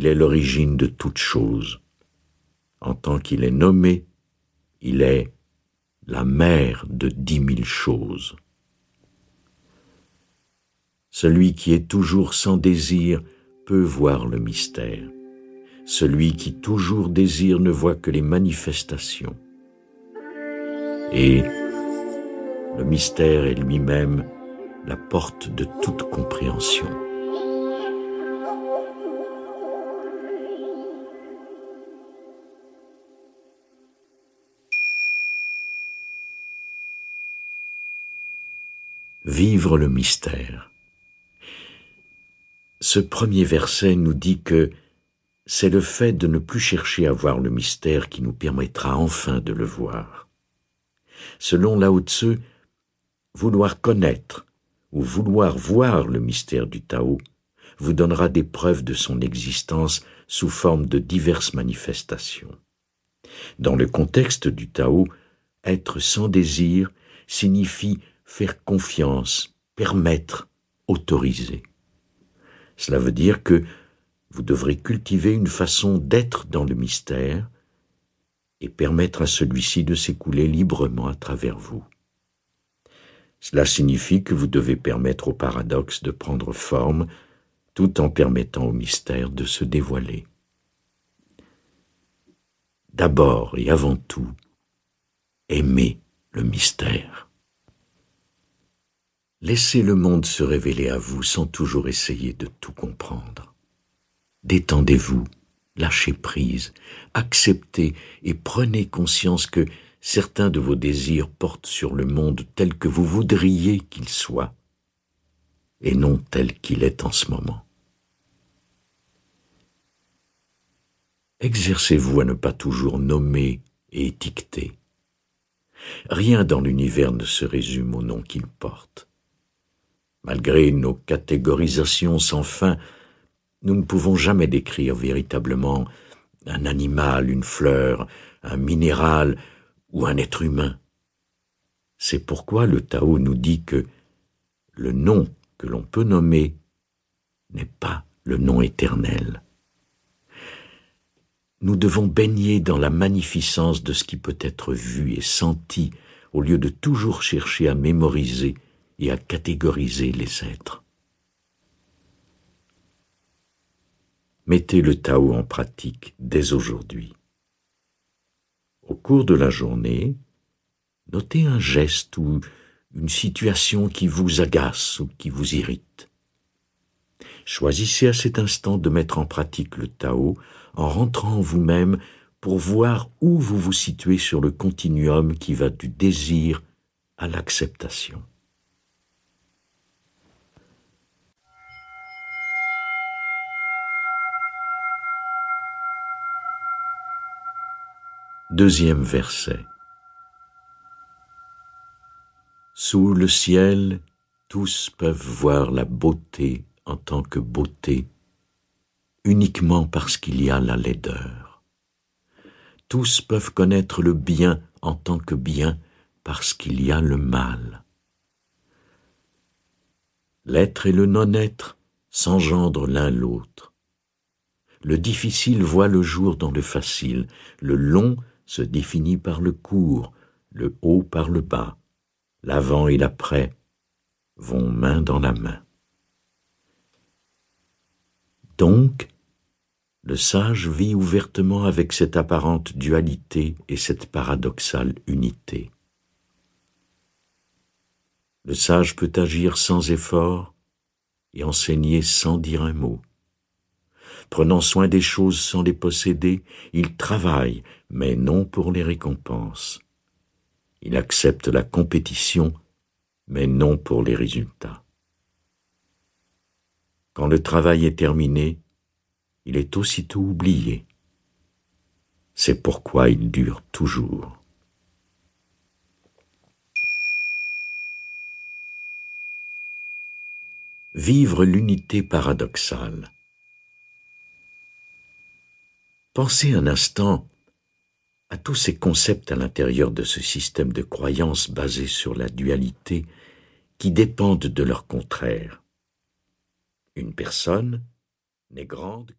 il est l'origine de toute chose. En tant qu'il est nommé, il est la mère de dix mille choses. Celui qui est toujours sans désir peut voir le mystère. Celui qui toujours désire ne voit que les manifestations. Et le mystère est lui-même la porte de toute compréhension. Vivre le mystère. Ce premier verset nous dit que c'est le fait de ne plus chercher à voir le mystère qui nous permettra enfin de le voir. Selon Lao Tzu, vouloir connaître ou vouloir voir le mystère du Tao vous donnera des preuves de son existence sous forme de diverses manifestations. Dans le contexte du Tao, être sans désir signifie faire confiance, permettre, autoriser. Cela veut dire que vous devrez cultiver une façon d'être dans le mystère et permettre à celui-ci de s'écouler librement à travers vous. Cela signifie que vous devez permettre au paradoxe de prendre forme tout en permettant au mystère de se dévoiler. D'abord et avant tout, aimez le mystère. Laissez le monde se révéler à vous sans toujours essayer de tout comprendre. Détendez-vous, lâchez prise, acceptez et prenez conscience que certains de vos désirs portent sur le monde tel que vous voudriez qu'il soit, et non tel qu'il est en ce moment. Exercez-vous à ne pas toujours nommer et étiqueter. Rien dans l'univers ne se résume au nom qu'il porte. Malgré nos catégorisations sans fin, nous ne pouvons jamais décrire véritablement un animal, une fleur, un minéral ou un être humain. C'est pourquoi le Tao nous dit que le nom que l'on peut nommer n'est pas le nom éternel. Nous devons baigner dans la magnificence de ce qui peut être vu et senti au lieu de toujours chercher à mémoriser et à catégoriser les êtres. Mettez le Tao en pratique dès aujourd'hui. Au cours de la journée, notez un geste ou une situation qui vous agace ou qui vous irrite. Choisissez à cet instant de mettre en pratique le Tao en rentrant en vous-même pour voir où vous vous situez sur le continuum qui va du désir à l'acceptation. Deuxième verset. Sous le ciel, tous peuvent voir la beauté en tant que beauté, uniquement parce qu'il y a la laideur. Tous peuvent connaître le bien en tant que bien parce qu'il y a le mal. L'être et le non-être s'engendrent l'un l'autre. Le difficile voit le jour dans le facile, le long se définit par le court, le haut par le bas, l'avant et l'après vont main dans la main. Donc, le sage vit ouvertement avec cette apparente dualité et cette paradoxale unité. Le sage peut agir sans effort et enseigner sans dire un mot. Prenant soin des choses sans les posséder, il travaille, mais non pour les récompenses. Il accepte la compétition, mais non pour les résultats. Quand le travail est terminé, il est aussitôt oublié. C'est pourquoi il dure toujours. Vivre l'unité paradoxale. Pensez un instant à tous ces concepts à l'intérieur de ce système de croyances basé sur la dualité qui dépendent de leur contraire. Une personne n'est grande